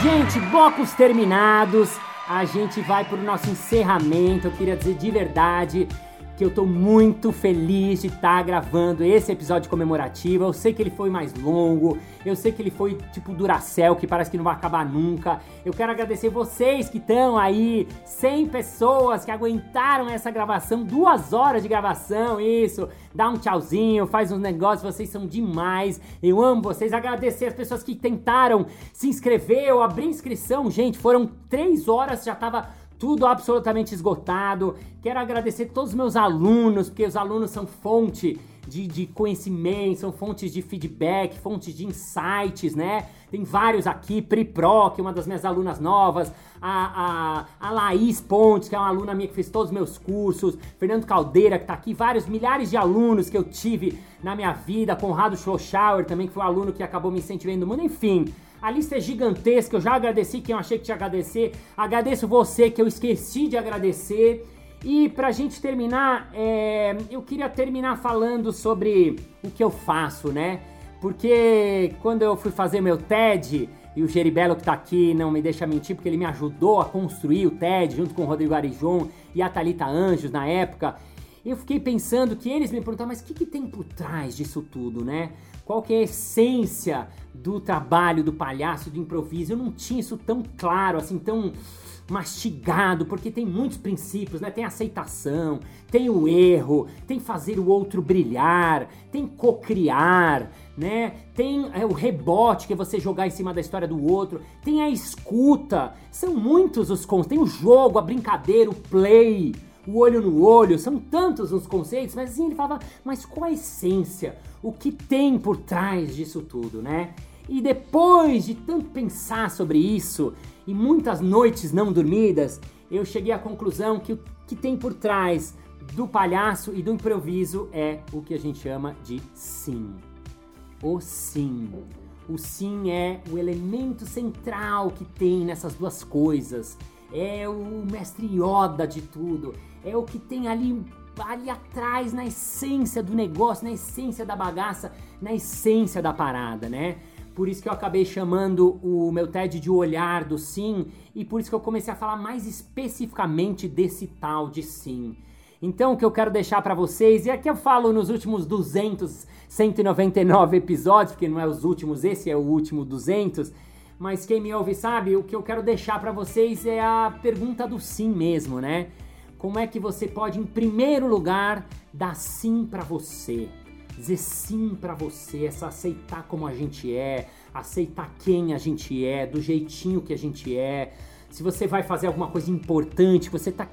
Speaker 1: Gente, blocos terminados. A gente vai pro nosso encerramento. Eu queria dizer de verdade que eu tô muito feliz de estar tá gravando esse episódio comemorativo. Eu sei que ele foi mais longo, eu sei que ele foi tipo Duracell, que parece que não vai acabar nunca. Eu quero agradecer vocês que estão aí, 100 pessoas que aguentaram essa gravação, duas horas de gravação, isso. Dá um tchauzinho, faz uns negócios, vocês são demais. Eu amo vocês. Agradecer as pessoas que tentaram se inscrever ou abrir inscrição, gente. Foram três horas, já tava tudo absolutamente esgotado. Quero agradecer todos os meus alunos, porque os alunos são fonte de, de conhecimento, são fontes de feedback, fontes de insights, né? Tem vários aqui, Pri Pro, que é uma das minhas alunas novas, a, a, a Laís Pontes, que é uma aluna minha que fez todos os meus cursos, Fernando Caldeira, que tá aqui, vários milhares de alunos que eu tive na minha vida, Conrado Schlossauer também, que foi um aluno que acabou me incentivando mundo, enfim. A lista é gigantesca, eu já agradeci quem eu achei que tinha agradecer. Agradeço você que eu esqueci de agradecer. E pra gente terminar, é, eu queria terminar falando sobre o que eu faço, né? Porque quando eu fui fazer meu TED, e o Geribello que tá aqui não me deixa mentir, porque ele me ajudou a construir o TED junto com o Rodrigo Arijon e a Talita Anjos na época. Eu fiquei pensando que eles me perguntaram, mas o que, que tem por trás disso tudo, né? Qual que é a essência do trabalho do palhaço, do improviso? Eu não tinha isso tão claro, assim, tão mastigado, porque tem muitos princípios, né? Tem aceitação, tem o erro, tem fazer o outro brilhar, tem cocriar, né? Tem é, o rebote, que é você jogar em cima da história do outro, tem a escuta. São muitos os conceitos, tem o jogo, a brincadeira, o play, o olho no olho, são tantos os conceitos, mas assim ele falava, mas qual a essência? O que tem por trás disso tudo, né? E depois de tanto pensar sobre isso e muitas noites não dormidas, eu cheguei à conclusão que o que tem por trás do palhaço e do improviso é o que a gente chama de sim. O sim. O sim é o elemento central que tem nessas duas coisas. É o mestre Yoda de tudo. É o que tem ali ali atrás na essência do negócio, na essência da bagaça, na essência da parada, né? Por isso que eu acabei chamando o meu TED de olhar do sim e por isso que eu comecei a falar mais especificamente desse tal de sim. Então, o que eu quero deixar para vocês, e aqui eu falo nos últimos 200, 199 episódios, porque não é os últimos, esse é o último 200, mas quem me ouve sabe, o que eu quero deixar para vocês é a pergunta do sim mesmo, né? Como é que você pode, em primeiro lugar, dar sim para você? dizer sim para você, essa aceitar como a gente é, aceitar quem a gente é, do jeitinho que a gente é. Se você vai fazer alguma coisa importante, você tá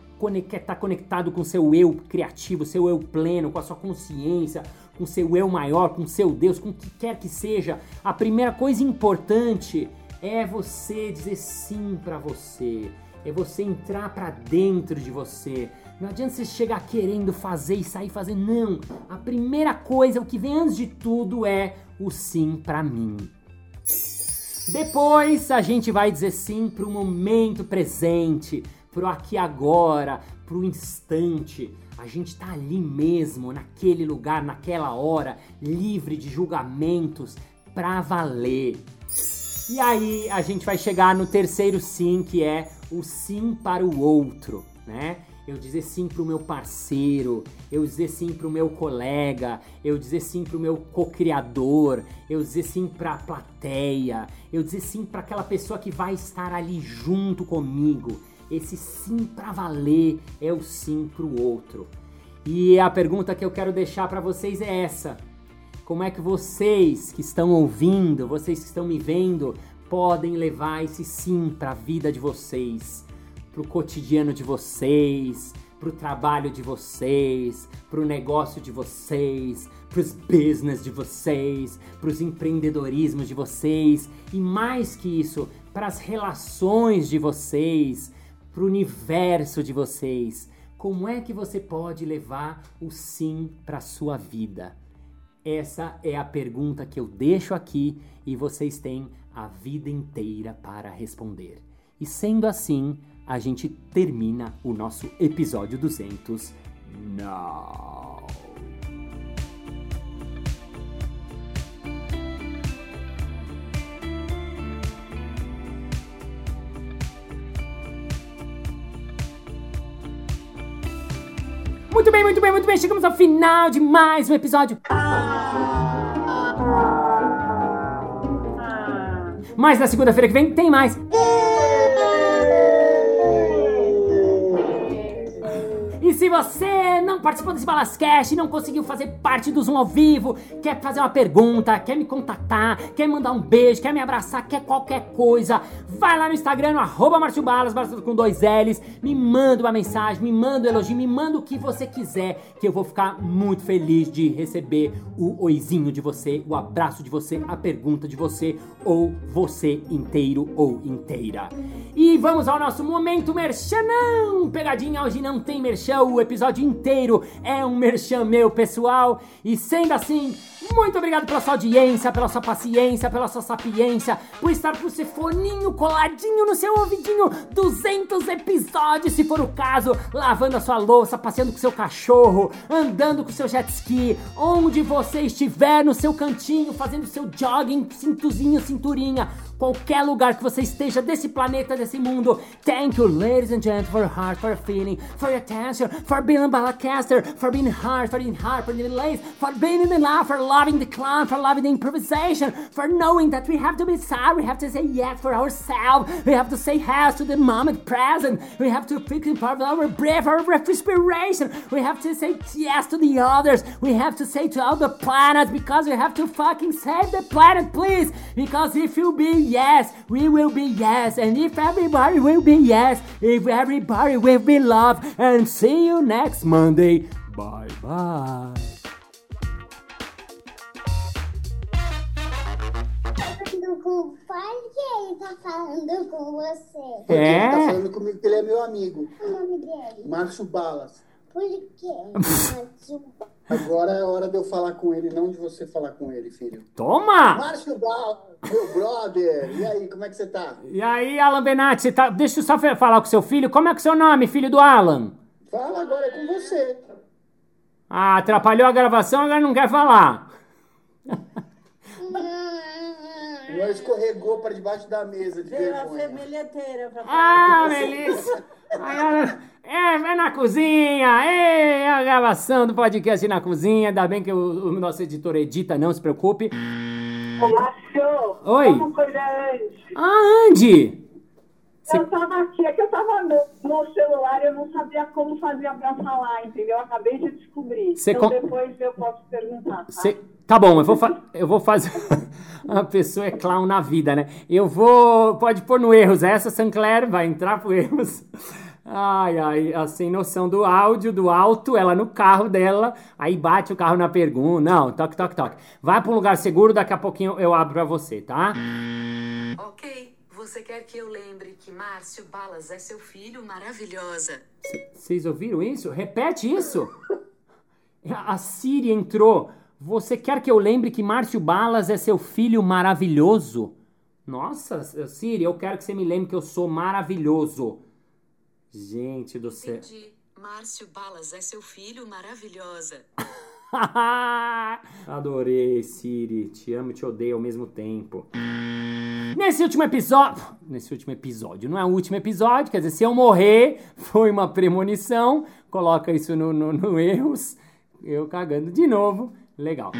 Speaker 1: tá conectado com seu eu criativo, seu eu pleno, com a sua consciência, com seu eu maior, com seu Deus, com o que quer que seja, a primeira coisa importante é você dizer sim para você, é você entrar para dentro de você, não adianta você chegar querendo fazer e sair fazendo. Não. A primeira coisa, o que vem antes de tudo é o sim para mim. Depois a gente vai dizer sim pro momento presente, pro aqui agora, pro instante. A gente tá ali mesmo, naquele lugar, naquela hora, livre de julgamentos, pra valer. E aí a gente vai chegar no terceiro sim, que é o sim para o outro, né? eu dizer sim pro meu parceiro, eu dizer sim pro meu colega, eu dizer sim pro meu co-criador, eu dizer sim pra plateia, eu dizer sim para aquela pessoa que vai estar ali junto comigo. Esse sim pra valer é o sim pro outro. E a pergunta que eu quero deixar para vocês é essa: como é que vocês que estão ouvindo, vocês que estão me vendo, podem levar esse sim para a vida de vocês? pro cotidiano de vocês, pro trabalho de vocês, pro negócio de vocês, pros business de vocês, pros empreendedorismos de vocês e mais que isso, para as relações de vocês, pro universo de vocês. Como é que você pode levar o sim para sua vida? Essa é a pergunta que eu deixo aqui e vocês têm a vida inteira para responder. E sendo assim, a gente termina o nosso episódio 200 now. Muito bem, muito bem, muito bem. Chegamos ao final de mais um episódio. Mas na segunda-feira que vem tem mais. Se você não participou desse Balascast, não conseguiu fazer parte do Zoom ao vivo, quer fazer uma pergunta, quer me contatar, quer mandar um beijo, quer me abraçar, quer qualquer coisa, vai lá no Instagram, no arroba Balas, com dois L's, me manda uma mensagem, me manda um elogio, me manda o que você quiser, que eu vou ficar muito feliz de receber o oizinho de você, o abraço de você, a pergunta de você, ou você inteiro ou inteira. E vamos ao nosso momento merchanão! Pegadinha, hoje não tem merchan, o episódio inteiro é um merchan meu, pessoal. E sendo assim, muito obrigado pela sua audiência, pela sua paciência, pela sua sapiência, por estar com esse foninho coladinho no seu ouvidinho. 200 episódios, se for o caso, lavando a sua louça, passeando com seu cachorro, andando com seu jet ski, onde você estiver no seu cantinho, fazendo seu jogging, cintuzinho, cinturinha qualquer lugar que você esteja desse planeta, desse mundo. Thank you, ladies and gentlemen, for your heart, for your feeling, for your attention, for being a Balacaster, for being hard, for being hard, for being late, for being in the love, for loving the clown, for loving the improvisation, for knowing that we have to be sad, we have to say yes for ourselves, we have to say yes to the moment present, we have to in part of our breath, our respiration, we have to say yes to the others, we have to say to all the planets because we have to fucking save the planet, please. Because if you be yes, we will be yes. And if everybody will be yes, if everybody will be love. And see you next Monday. Bye bye.
Speaker 12: Fale que ele tá falando com você.
Speaker 3: Porque
Speaker 1: É?
Speaker 3: Ele tá falando comigo que ele é meu amigo.
Speaker 12: O nome dele.
Speaker 3: Márcio Balas.
Speaker 12: Por quê? Márcio
Speaker 3: Agora é hora de eu falar com ele, não de você falar com ele, filho.
Speaker 1: Toma!
Speaker 3: Márcio Balas, meu brother. E aí, como é que você tá?
Speaker 1: E aí, Alan Benatti, você tá... deixa eu só falar com seu filho. Como é que é o seu nome, filho do Alan?
Speaker 3: Fala agora é com você.
Speaker 1: Ah, atrapalhou a gravação, agora não quer falar.
Speaker 3: Agora escorregou para debaixo da mesa de
Speaker 13: a
Speaker 3: vergonha.
Speaker 13: semelhanteira pra
Speaker 1: Ah,
Speaker 13: falar com você.
Speaker 1: Melissa! Ela- É, vai na cozinha! É a gravação do podcast na cozinha. Ainda bem que o, o nosso editor edita, não se preocupe.
Speaker 14: Ô, Márcio,
Speaker 1: Oi.
Speaker 14: coisa antes.
Speaker 1: Ah, Andy!
Speaker 14: Eu tava aqui, é que eu tava no, no celular eu não sabia como fazia pra falar, entendeu? Eu acabei de descobrir.
Speaker 1: Cê
Speaker 14: então
Speaker 1: com-
Speaker 14: depois eu posso perguntar, tá?
Speaker 1: Tá bom, eu vou, fa- eu vou fazer. A pessoa é clown na vida, né? Eu vou. Pode pôr no erros. Essa Sancler vai entrar pro erros. Ai, ai, a sem noção do áudio, do alto, ela no carro dela, aí bate o carro na pergunta. Não, toque, toque, toque. Vai pra um lugar seguro, daqui a pouquinho eu abro pra você, tá?
Speaker 4: Ok, você quer que eu lembre que Márcio Balas é seu filho maravilhosa?
Speaker 1: Vocês ouviram isso? Repete isso! A Siri entrou. Você quer que eu lembre que Márcio Balas é seu filho maravilhoso? Nossa, Siri, eu quero que você me lembre que eu sou maravilhoso. Gente do céu.
Speaker 4: Entendi. Márcio Balas é seu filho maravilhosa.
Speaker 1: Adorei, Siri. Te amo e te odeio ao mesmo tempo. Nesse último episódio. Nesse último episódio, não é o último episódio, quer dizer, se eu morrer, foi uma premonição. Coloca isso no, no, no erros. Eu cagando de novo. Legal.